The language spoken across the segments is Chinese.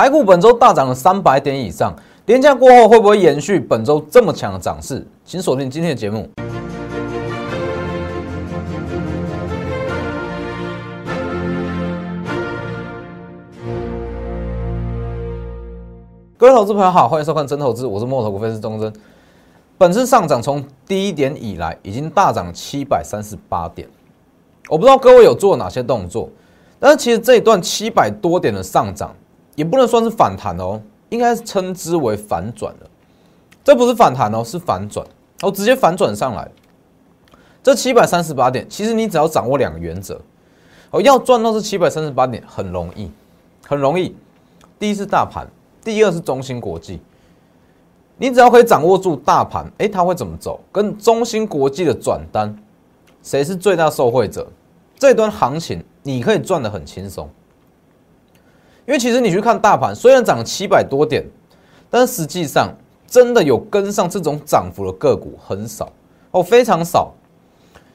台股本周大涨了三百点以上，连假过后会不会延续本周这么强的涨势？请锁定今天的节目。各位投资朋友好，欢迎收看真投资，我是摩头股分析师钟真。本次上涨从低点以来，已经大涨七百三十八点。我不知道各位有做哪些动作，但是其实这一段七百多点的上涨，也不能算是反弹哦，应该称之为反转了。这不是反弹哦，是反转，哦，直接反转上来。这七百三十八点，其实你只要掌握两个原则，哦，要赚到这七百三十八点很容易，很容易。第一是大盘。第二是中芯国际，你只要可以掌握住大盘，哎，它会怎么走？跟中芯国际的转单，谁是最大受惠者？这段行情你可以赚得很轻松，因为其实你去看大盘，虽然涨七百多点，但是实际上真的有跟上这种涨幅的个股很少哦，非常少。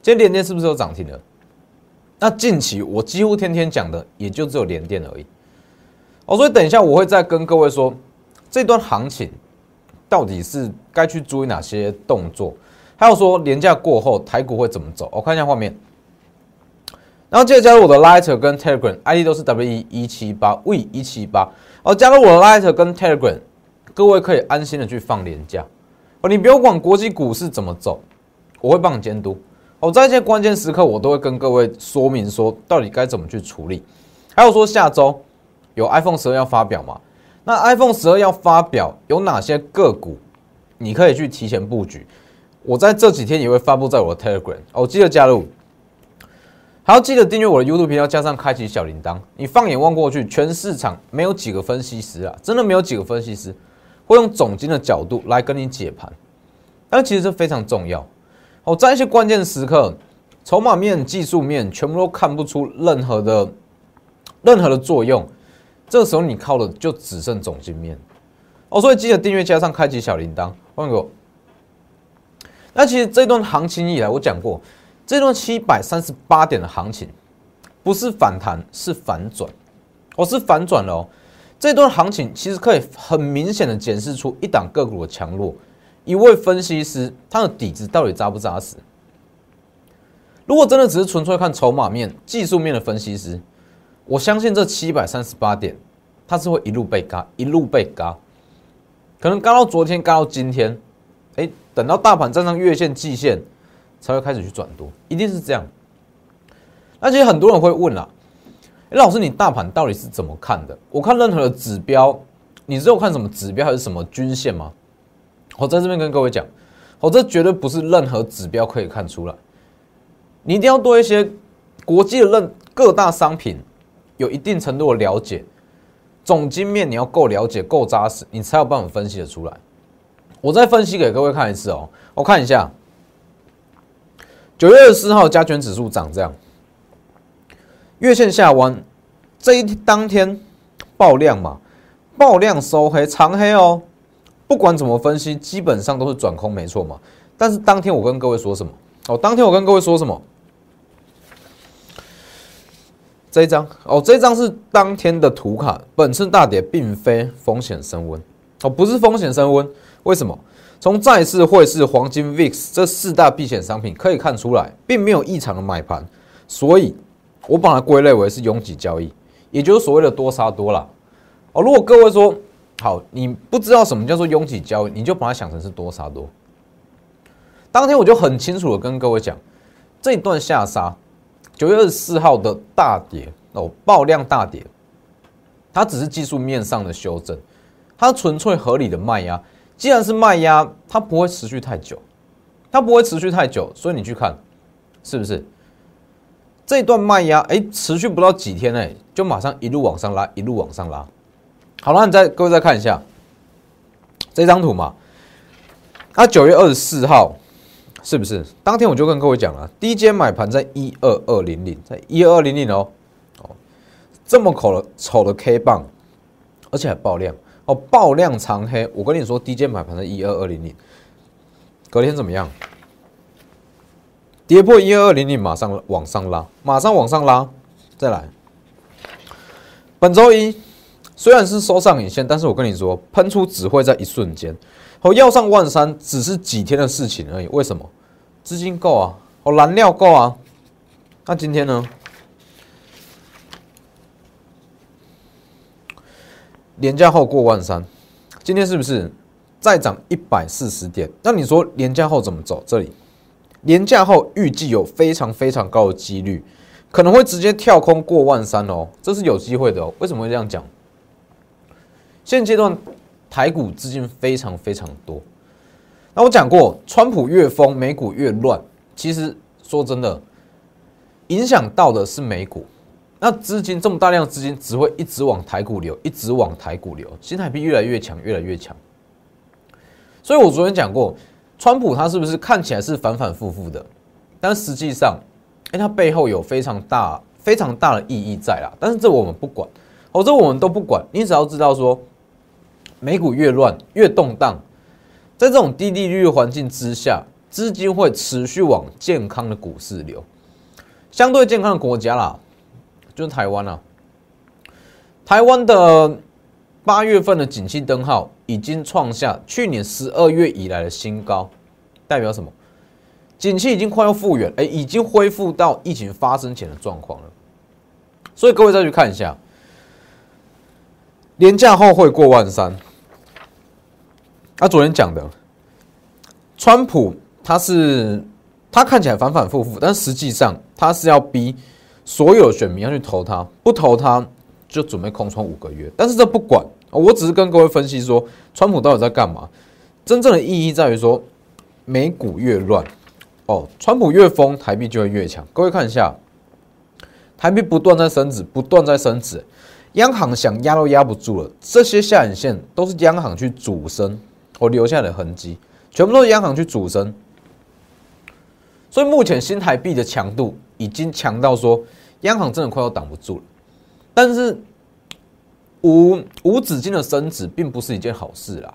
今天联电是不是有涨停了？那近期我几乎天天讲的，也就只有联电而已。哦，所以等一下我会再跟各位说，这段行情到底是该去注意哪些动作，还有说年假过后台股会怎么走。我看一下画面，然后记得加入我的 Light 跟 Telegram，ID 都是 W 一一七八 V 一七八。哦，加入我的 Light 跟 Telegram，各位可以安心的去放年假。哦，你不用管国际股市怎么走，我会帮你监督。哦，在一些关键时刻，我都会跟各位说明说到底该怎么去处理。还有说下周。有 iPhone 十二要发表嘛？那 iPhone 十二要发表有哪些个股，你可以去提前布局。我在这几天也会发布在我的 Telegram 哦，记得加入，还要记得订阅我的 YouTube 频道，加上开启小铃铛。你放眼望过去，全市场没有几个分析师啊，真的没有几个分析师会用总金的角度来跟你解盘。但其实这非常重要哦，在一些关键时刻，筹码面、技术面全部都看不出任何的任何的作用。这个时候你靠的就只剩总金面哦，所以记得订阅加上开启小铃铛，欢迎我。那其实这段行情以来，我讲过，这段七百三十八点的行情不是反弹，是反转，哦，是反转了哦。这段行情其实可以很明显的检视出一档个股的强弱，一位分析师他的底子到底扎不扎实。如果真的只是纯粹看筹码面、技术面的分析师。我相信这七百三十八点，它是会一路被嘎，一路被嘎，可能嘎到昨天，嘎到今天，哎，等到大盘站上月线、季线，才会开始去转多，一定是这样。那其实很多人会问啦，哎，老师，你大盘到底是怎么看的？我看任何的指标，你只有看什么指标还是什么均线吗？我在这边跟各位讲，我这绝对不是任何指标可以看出来，你一定要多一些国际的任各大商品。有一定程度的了解，总经面你要够了解、够扎实，你才有办法分析的出来。我再分析给各位看一次哦，我看一下，九月二十四号加权指数涨这样，月线下弯，这一当天爆量嘛，爆量收黑长黑哦，不管怎么分析，基本上都是转空没错嘛。但是当天我跟各位说什么？哦，当天我跟各位说什么？这一张哦，这一张是当天的图卡。本次大跌并非风险升温哦，不是风险升温。为什么？从债市、汇市、黄金、VIX 这四大避险商品可以看出来，并没有异常的买盘，所以我把它归类为是拥挤交易，也就是所谓的多杀多啦哦。如果各位说好，你不知道什么叫做拥挤交易，你就把它想成是多杀多。当天我就很清楚的跟各位讲，这一段下杀。九月二十四号的大跌哦，爆量大跌，它只是技术面上的修正，它纯粹合理的卖压。既然是卖压，它不会持续太久，它不会持续太久，所以你去看，是不是？这段卖压哎，持续不到几天哎，就马上一路往上拉，一路往上拉。好了，你再各位再看一下这张图嘛，它九月二十四号。是不是？当天我就跟各位讲了，低阶买盘在一二二零零，在一二二零零哦，哦，这么丑的丑的 K 棒，而且还爆量哦，爆量长黑。我跟你说，低阶买盘的一二二零零，隔天怎么样？跌破一二二零零，马上往上拉，马上往上拉，再来。本周一虽然是收上影线，但是我跟你说，喷出只会在一瞬间，哦，要上万三只是几天的事情而已。为什么？资金够啊，哦，燃料够啊。那今天呢？连假后过万三，今天是不是再涨一百四十点？那你说连假后怎么走？这里连假后预计有非常非常高的几率，可能会直接跳空过万三哦，这是有机会的哦。为什么会这样讲？现阶段台股资金非常非常多。那我讲过，川普越疯，美股越乱。其实说真的，影响到的是美股。那资金这么大量资金只会一直往台股流，一直往台股流，新台币越来越强，越来越强。所以我昨天讲过，川普他是不是看起来是反反复复的，但实际上，哎，他背后有非常大、非常大的意义在啦。但是这我们不管，哦，这我们都不管。你只要知道说，美股越乱越动荡，在这种低利率环境之下，资金会持续往健康的股市流，相对健康的国家啦。就是台湾啊，台湾的八月份的景气灯号已经创下去年十二月以来的新高，代表什么？景气已经快要复原，哎，已经恢复到疫情发生前的状况了。所以各位再去看一下，年假后会过万三。他昨天讲的，川普他是他看起来反反复复，但实际上他是要逼。所有选民要去投他，不投他就准备空窗五个月。但是这不管，我只是跟各位分析说，川普到底在干嘛？真正的意义在于说，美股越乱，哦，川普越疯，台币就会越强。各位看一下，台币不断在升值，不断在升值，央行想压都压不住了。这些下影线都是央行去主升，我留下的痕迹，全部都是央行去主升。所以目前新台币的强度已经强到说。央行真的快要挡不住了，但是无无止境的升值并不是一件好事啦，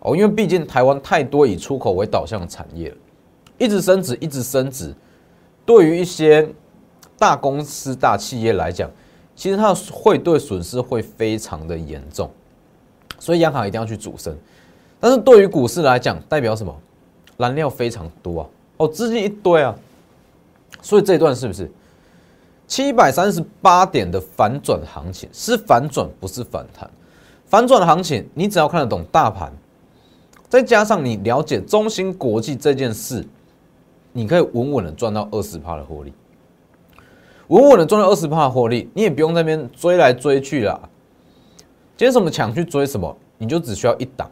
哦，因为毕竟台湾太多以出口为导向的产业了，一直升值，一直升值，对于一些大公司、大企业来讲，其实它会对损失会非常的严重，所以央行一定要去主升。但是对于股市来讲，代表什么？燃料非常多啊，哦，资金一堆啊，所以这一段是不是？七百三十八点的反转行情是反转，不是反弹。反转行情，你只要看得懂大盘，再加上你了解中芯国际这件事，你可以稳稳的赚到二十趴的获利。稳稳的赚到二十趴的获利，你也不用那边追来追去啦。今天什么抢去追什么，你就只需要一档。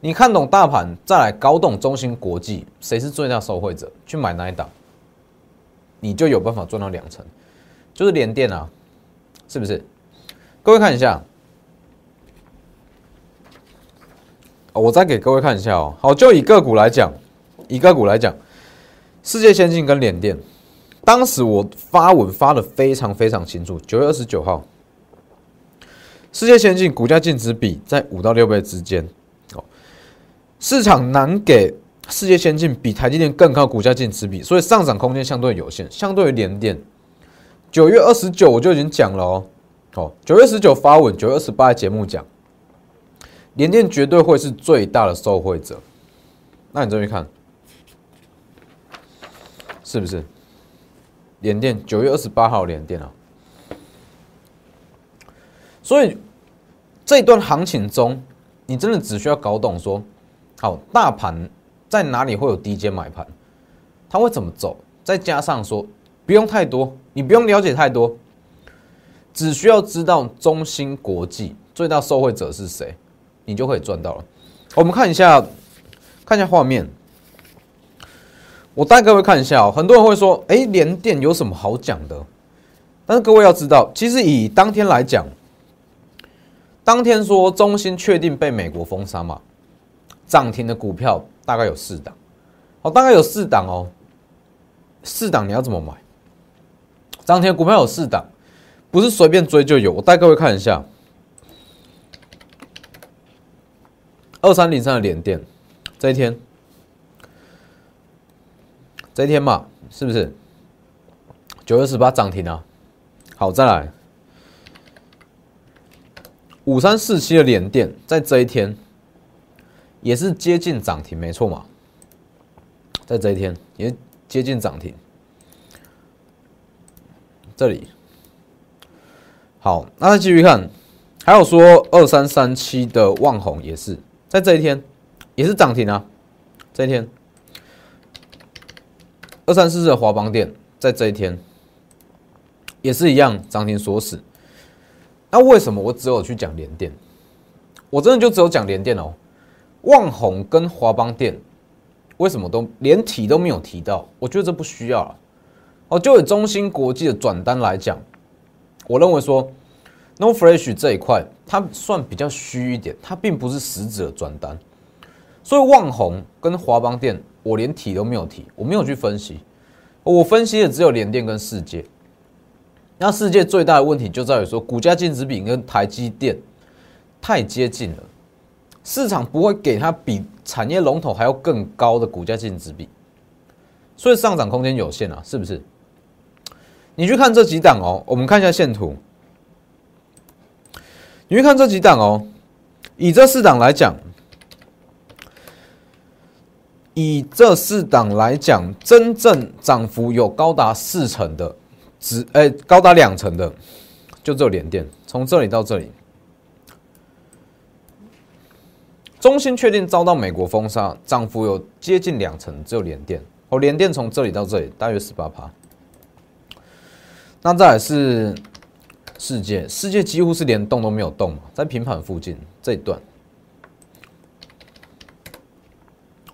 你看懂大盘，再来搞懂中芯国际，谁是最大受惠者，去买哪一档，你就有办法赚到两成。就是连电啊，是不是？各位看一下，我再给各位看一下哦。好，就以个股来讲，以个股来讲，世界先进跟联电，当时我发文发的非常非常清楚。九月二十九号，世界先进股价净值比在五到六倍之间，哦，市场难给世界先进比台积电更高股价净值比，所以上涨空间相对有限，相对于联电。九月二十九我就已经讲了哦，哦，九月十九发文，九月二十八节目讲，联电绝对会是最大的受惠者。那你这边看，是不是？联电九月二十八号联电啊，所以这一段行情中，你真的只需要搞懂说，好，大盘在哪里会有低阶买盘，它会怎么走，再加上说。不用太多，你不用了解太多，只需要知道中芯国际最大受惠者是谁，你就可以赚到了。我们看一下，看一下画面。我带各位看一下哦。很多人会说：“哎，联电有什么好讲的？”但是各位要知道，其实以当天来讲，当天说中芯确定被美国封杀嘛，涨停的股票大概有四档，哦，大概有四档哦，四档你要怎么买？涨停股票有四档，不是随便追就有。我带各位看一下，二三零三的连电，这一天，这一天嘛，是不是九月十八涨停啊？好，再来五三四七的联电在这一天也是接近涨停，没错嘛，在这一天也接近涨停。这里好，那再继续看，还有说二三三七的旺宏也是在这一天也是涨停啊，这一天二三四四的华邦电在这一天也是一样涨停锁死。那为什么我只有去讲联电？我真的就只有讲联电哦，旺宏跟华邦电为什么都连提都没有提到？我觉得这不需要了。哦，就以中芯国际的转单来讲，我认为说，No Flash 这一块它算比较虚一点，它并不是实质的转单，所以旺宏跟华邦电我连提都没有提，我没有去分析，我分析的只有联电跟世界。那世界最大的问题就在于说，股价净值比跟台积电太接近了，市场不会给它比产业龙头还要更高的股价净值比，所以上涨空间有限啊，是不是？你去看这几档哦，我们看一下线图。你去看这几档哦，以这四档来讲，以这四档来讲，真正涨幅有高达四成的，只哎高达两成的，就只有联电。从这里到这里，中芯确定遭到美国封杀，涨幅有接近两成，只有联电。哦，联电从这里到这里大约十八趴。那再来是世界，世界几乎是连动都没有动，在平盘附近这一段，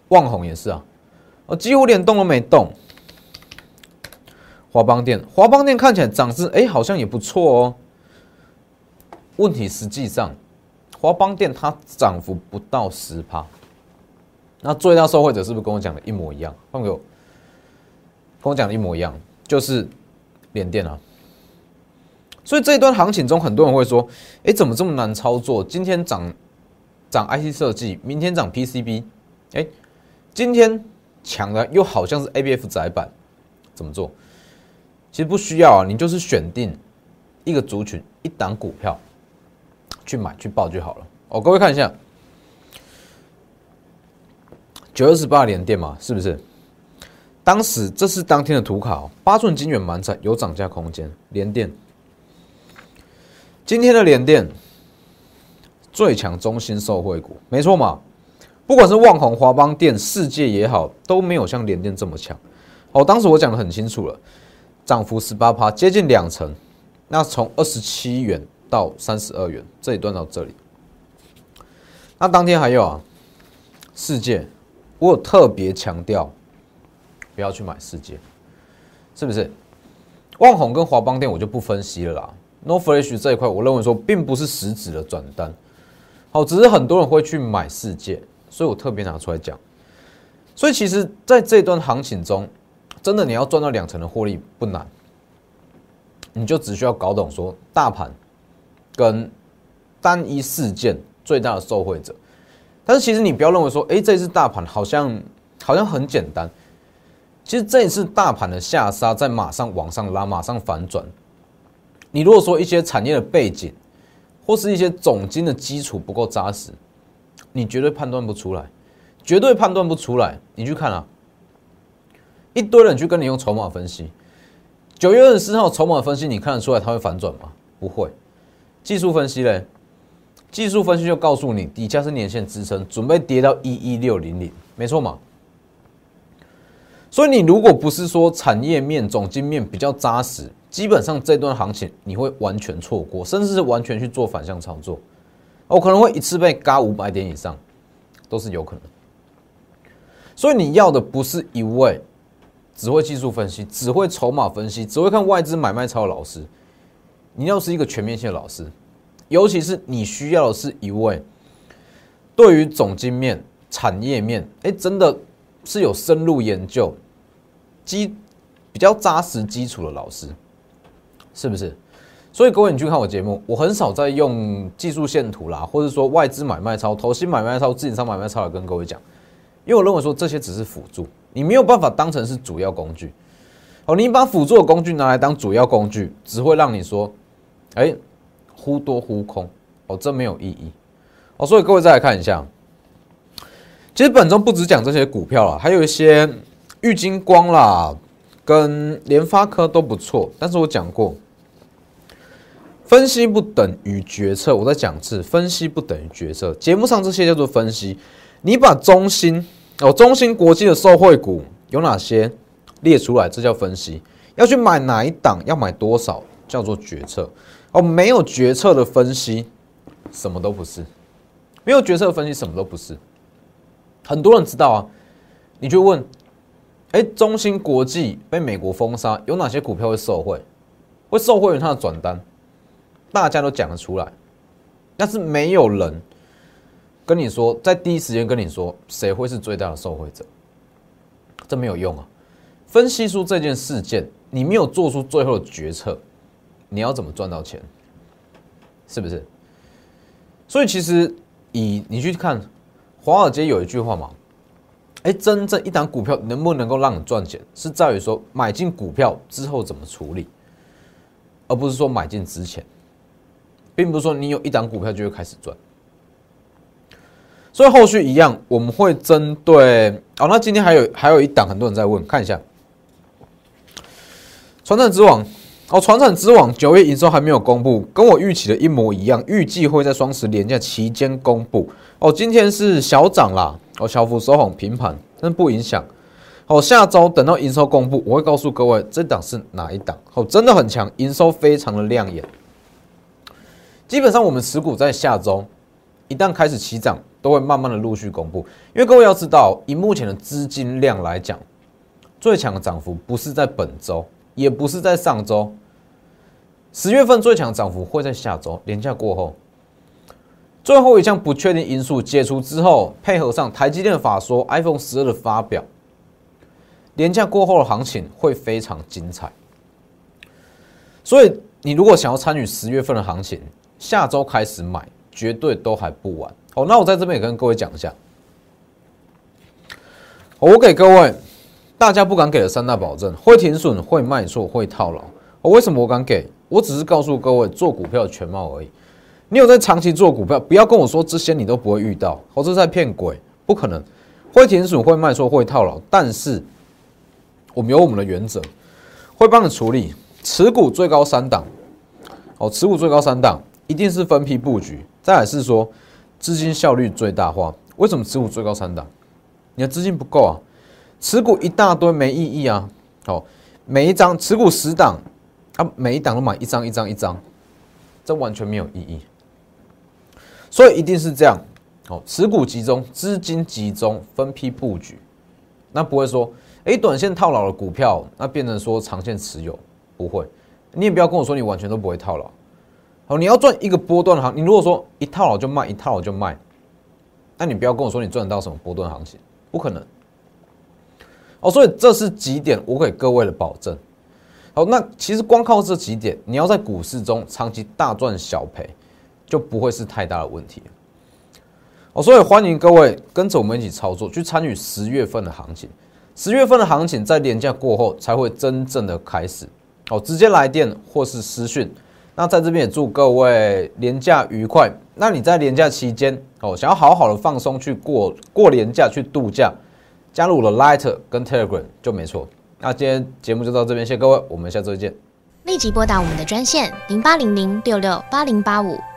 旺宏也是啊，哦，几乎连动都没动。华邦电，华邦电看起来涨势哎，好像也不错哦。问题实际上，华邦电它涨幅不到十趴，那最大受惠者是不是跟我讲的一模一样？朋友跟我讲的一模一样，就是。连电啊，所以这一段行情中，很多人会说：“哎，怎么这么难操作？今天涨涨 IC 设计，明天涨 PCB，哎，今天抢的又好像是 ABF 窄板，怎么做？其实不需要啊，你就是选定一个族群、一档股票去买去报就好了。哦，各位看一下，九二十八连电嘛，是不是？当时这是当天的图卡，八寸金元满载，有涨价空间。联电，今天的联电最强中心受惠股，没错嘛？不管是旺宏、华邦电、世界也好，都没有像联电这么强。哦，当时我讲的很清楚了，涨幅十八趴，接近两成。那从二十七元到三十二元这一段到这里，那当天还有啊，世界，我有特别强调。不要去买世界，是不是？旺宏跟华邦电我就不分析了啦。No Flash 这一块，我认为说并不是实质的转单，好，只是很多人会去买世界，所以我特别拿出来讲。所以其实，在这段行情中，真的你要赚到两成的获利不难，你就只需要搞懂说大盘跟单一事件最大的受惠者。但是其实你不要认为说，哎，这次大盘好像好像很简单。其实这一次大盘的下杀，在马上往上拉，马上反转。你如果说一些产业的背景，或是一些总金的基础不够扎实，你绝对判断不出来，绝对判断不出来。你去看啊，一堆人去跟你用筹码分析，九月二十四号筹码分析，你看得出来它会反转吗？不会。技术分析嘞，技术分析就告诉你，底下是年线支撑，准备跌到一一六零零，没错嘛。所以你如果不是说产业面、总经面比较扎实，基本上这段行情你会完全错过，甚至是完全去做反向操作，我，可能会一次被嘎五百点以上，都是有可能。所以你要的不是一位只会技术分析、只会筹码分析、只会看外资买卖超的老师，你要是一个全面性的老师，尤其是你需要的是一位对于总经面、产业面，哎，真的。是有深入研究、基比较扎实基础的老师，是不是？所以各位，你去看我节目，我很少在用技术线图啦，或者说外资买卖超、投新买卖超、自营商买卖超来跟各位讲，因为我认为说这些只是辅助，你没有办法当成是主要工具。哦，你把辅助的工具拿来当主要工具，只会让你说，哎，忽多忽空。哦，这没有意义哦。所以各位再来看一下，其实本中不只讲这些股票了，还有一些玉金光啦，跟联发科都不错。但是我讲过，分析不等于决策。我在讲次，分析不等于决策。节目上这些叫做分析。你把中芯哦，中芯国际的受惠股有哪些列出来？这叫分析。要去买哪一档，要买多少，叫做决策。哦，没有决策的分析，什么都不是。没有决策的分析，什么都不是。很多人知道啊，你就问，哎，中芯国际被美国封杀，有哪些股票会受惠？会受惠于它的转单，大家都讲得出来，但是没有人。跟你说，在第一时间跟你说谁会是最大的受惠者，这没有用啊！分析出这件事件，你没有做出最后的决策，你要怎么赚到钱？是不是？所以其实以你去看华尔街有一句话嘛，哎，真正一档股票能不能够让你赚钱，是在于说买进股票之后怎么处理，而不是说买进之前，并不是说你有一档股票就会开始赚。所以后续一样，我们会针对哦。那今天还有还有一档，很多人在问，看一下，传产之王哦，传产之王九月营收还没有公布，跟我预期的一模一样，预计会在双十连假期间公布哦。今天是小涨啦，哦，小幅收红平盘，但不影响。哦，下周等到营收公布，我会告诉各位这档是哪一档。哦，真的很强，营收非常的亮眼。基本上我们持股在下周一旦开始起涨。都会慢慢的陆续公布，因为各位要知道，以目前的资金量来讲，最强的涨幅不是在本周，也不是在上周，十月份最强涨幅会在下周，连假过后，最后一项不确定因素解除之后，配合上台积电的法说，iPhone 十二的发表，连假过后的行情会非常精彩。所以你如果想要参与十月份的行情，下周开始买，绝对都还不晚。好，那我在这边也跟各位讲一下，我给各位大家不敢给的三大保证：会停损、会卖错、会套牢。我为什么我敢给？我只是告诉各位做股票的全貌而已。你有在长期做股票，不要跟我说这些你都不会遇到，我是在骗鬼，不可能。会停损、会卖错、会套牢，但是我们有我们的原则，会帮你处理。持股最高三档，哦，持股最高三档一定是分批布局。再来是说。资金效率最大化，为什么持股最高三档？你的资金不够啊，持股一大堆没意义啊。好，每一张持股十档，啊，每一档都买一张一张一张，这完全没有意义。所以一定是这样，好，持股集中，资金集中，分批布局，那不会说，哎，短线套牢的股票，那变成说长线持有，不会。你也不要跟我说你完全都不会套牢。好，你要赚一个波段行，你如果说一套牢就卖，一套牢就卖，那你不要跟我说你赚得到什么波段行情，不可能。哦，所以这是几点我给各位的保证。好，那其实光靠这几点，你要在股市中长期大赚小赔，就不会是太大的问题。哦，所以欢迎各位跟着我们一起操作，去参与十月份的行情。十月份的行情在年假过后才会真正的开始。哦，直接来电或是私讯。那在这边也祝各位年假愉快。那你在年假期间哦，想要好好的放松去过过年假去度假，加入了 Light 跟 Telegram 就没错。那今天节目就到这边，谢谢各位，我们下周见。立即拨打我们的专线零八零零六六八零八五。